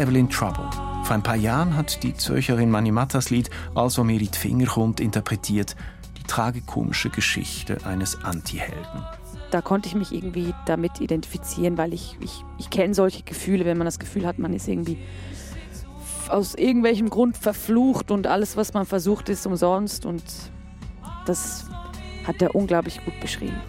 Speaker 4: Evelyn Trouble. Vor ein paar Jahren hat die Zürcherin Manimattas Lied Also mir die Finger kommt interpretiert die tragikomische Geschichte eines Antihelden.
Speaker 28: Da konnte ich mich irgendwie damit identifizieren, weil ich, ich, ich kenne solche Gefühle, wenn man das Gefühl hat, man ist irgendwie aus irgendwelchem Grund verflucht und alles, was man versucht, ist umsonst. Und das hat er unglaublich gut beschrieben.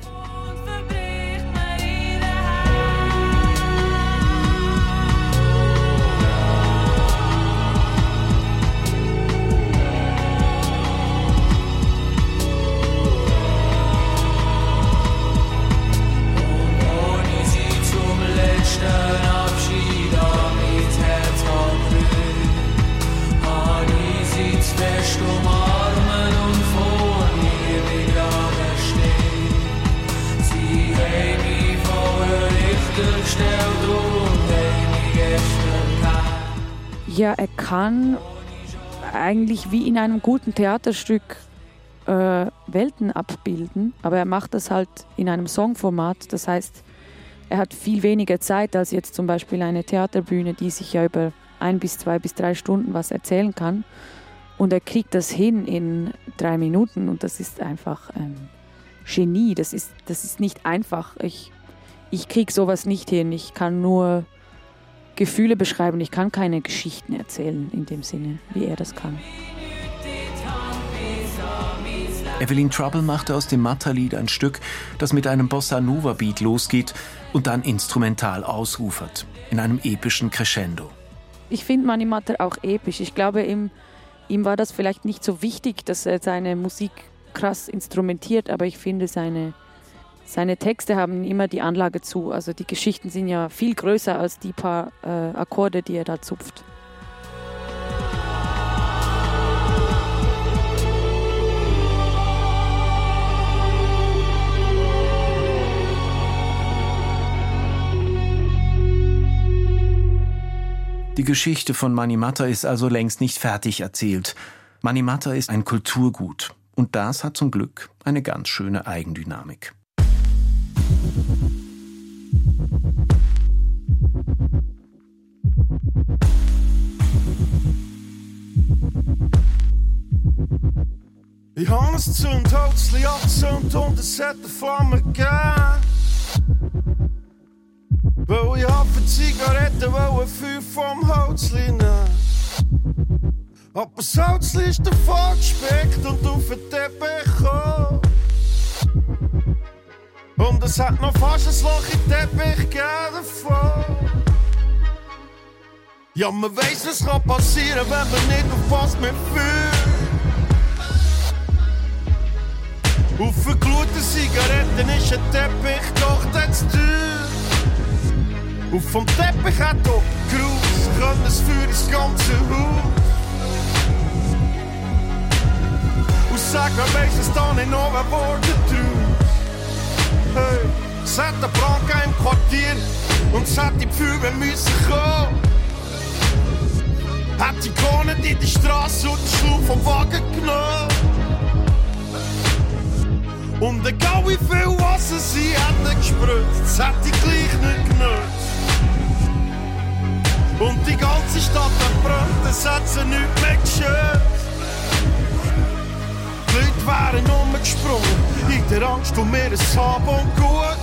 Speaker 28: Kann eigentlich wie in einem guten Theaterstück äh, Welten abbilden, aber er macht das halt in einem Songformat. Das heißt, er hat viel weniger Zeit als jetzt zum Beispiel eine Theaterbühne, die sich ja über ein bis zwei bis drei Stunden was erzählen kann. Und er kriegt das hin in drei Minuten und das ist einfach ähm, Genie. Das ist, das ist nicht einfach. Ich, ich krieg sowas nicht hin. Ich kann nur Gefühle beschreiben. Ich kann keine Geschichten erzählen in dem Sinne, wie er das kann.
Speaker 4: Evelyn Trouble machte aus dem Matta-Lied ein Stück, das mit einem Bossa Nova-Beat losgeht und dann instrumental ausufert, in einem epischen Crescendo.
Speaker 28: Ich finde Mani Matter auch episch. Ich glaube, ihm, ihm war das vielleicht nicht so wichtig, dass er seine Musik krass instrumentiert, aber ich finde, seine, seine Texte haben immer die Anlage zu. Also die Geschichten sind ja viel größer als die paar äh, Akkorde, die er da zupft.
Speaker 4: Die Geschichte von Manimatta ist also längst nicht fertig erzählt. Manimatta ist ein Kulturgut. Und das hat zum Glück eine ganz schöne Eigendynamik.
Speaker 29: Ich habe ein Zündhölzchen angezündet und es hat eine Flamme gegeben. Weil ich hab für Zigaretten wollte Feuer vom Holzli nehmen. Aber das Holzli ist davon gespickt und auf den Teppich gekommen. Und es hat noch fast ein Loch in den Teppich gegeben davon. Ja, man weiss, was kann passieren, wenn man nicht aufpasst mit Feuer. Auf verglute Zigaretten ist ein Teppich doch das teuer. Und vom Teppich hat op Gruß können es für das ganze Haus. Und sag, wer weiß es dann in Nova Worte draus? Hey, hat eine Brandke im Quartier und hat die Pfühle müssen kommen. Hat die Kohlen in die Straße und den Schlauch vom Wagen genommen. Und egal wie viel Wasser sie hätten gespritzt, es hat die gleich nicht genutzt. Und die ganze Stadt verbrannt, es hat sie nicht mehr geschützt. Wären umgesprungen, in der Angst um ihr Hab und Gut.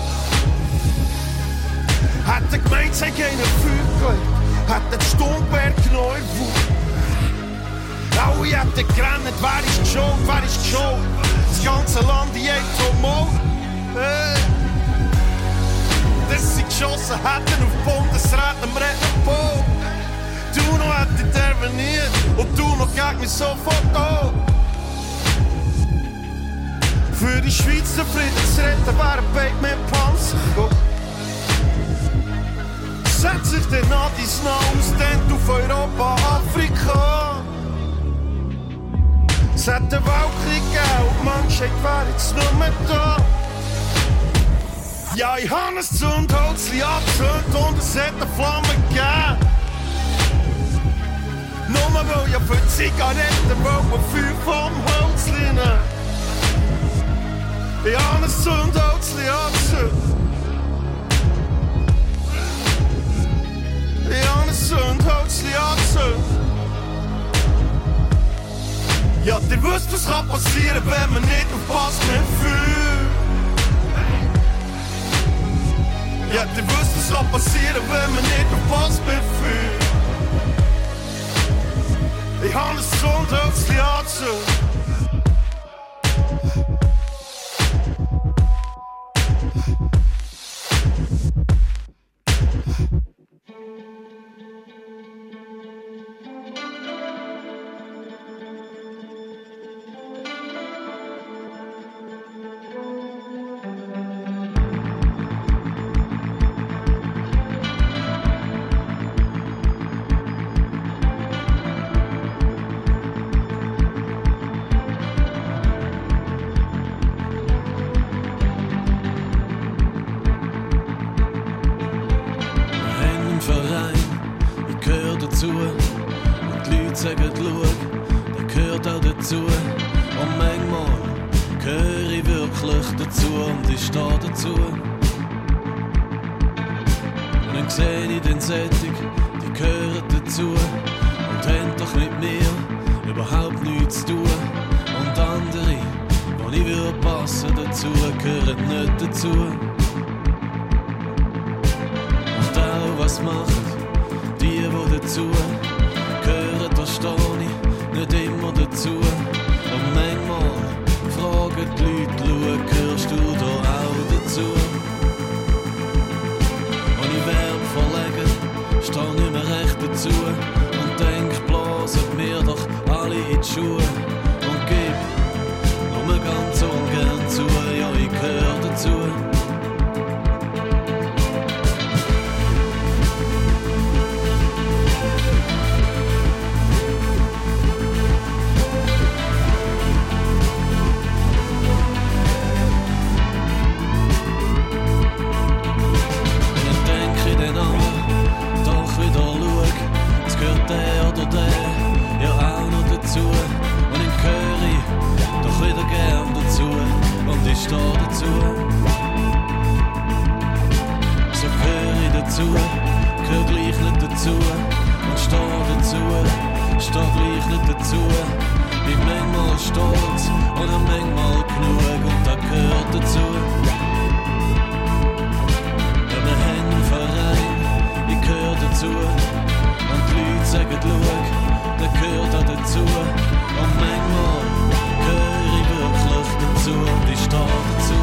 Speaker 29: Hätte gemeint, sie gehen Feuer hätte den Sturmberg neu Wut. Alle hätten gerannt, wer ist schuld, wer ist schuld? Das ganze Land in Tumult. Hey. Dass sie geschossen hätten auf Bundesrat am Rednerpult. Du noch hätte interveniert und du noch gegen mich sofort an. Die Schweiz zufrieden zu retten, wären beide mit Panzer gekommen. Setz sich den Nadis denn auf Europa, Afrika. Es hat den Weltkrieg gegeben und die Menschheit wäre jetzt nur mehr da. Ja, ich habe ein Zündholzli angezündet und es hat eine Flamme gegeben. Nur weil ich für Zigaretten wollte Feuer vom Holzli nehmen. Ich habe ein Zündholzli angezündet. Ich
Speaker 27: Schuhe und gib nur ganz ungern zu, ja, ich gehör dazu. doch wieder schau, es gehört der oder der ja auch noch dazu. Gern dazu und ich steh dazu. So gehör ich dazu, gehör gleich nicht dazu und steh dazu, steh gleich nicht dazu. Bin manchmal stolz oder manchmal genug und das gehört dazu. Ja, wir haben einen Verein, ich gehöre dazu. Und die Leute sagen, schau, der gehört auch dazu. Und manchmal gehöre dazu und ich stehe dazu.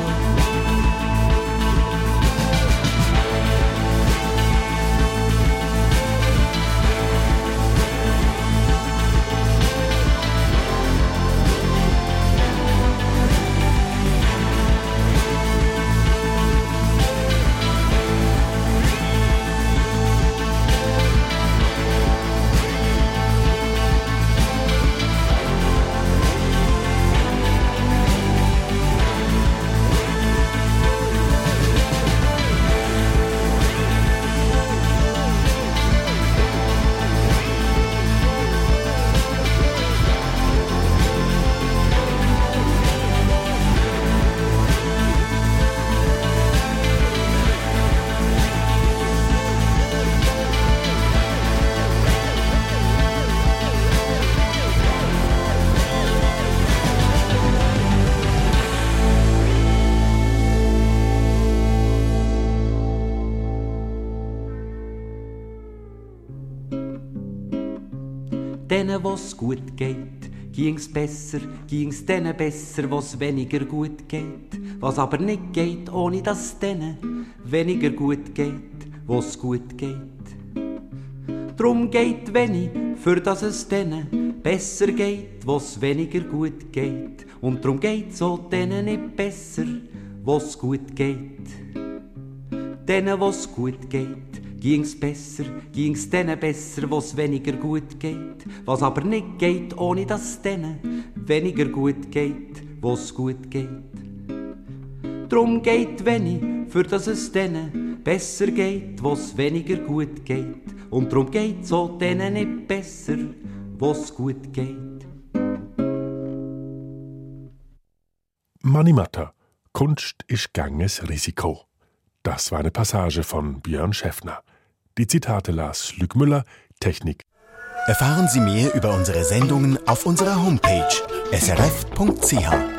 Speaker 2: Denen, wo's gut geht, ging's besser, ging's denen besser, wo's weniger gut geht. Was aber nicht geht, ohne dass denen weniger gut geht, wo's gut geht. Drum geht wenig, für dass es denen besser geht, wo's weniger gut geht. Und drum geht's auch denen nicht besser, wo's gut geht. Denen, wo's gut geht, ging's besser, ging's denen besser, wo's weniger gut geht. Was aber nicht geht, ohne dass denen weniger gut geht, wo's gut geht. Drum geht wenig, für dass es denen besser geht, wo's weniger gut geht. Und drum geht's auch denen nicht besser, wo's gut geht.
Speaker 1: Manimatta. Kunst ist ganges Risiko. Das war eine Passage von Björn Schäffner. Die Zitate las Lüg Müller, Technik.
Speaker 30: Erfahren Sie mehr über unsere Sendungen auf unserer Homepage srf.ch.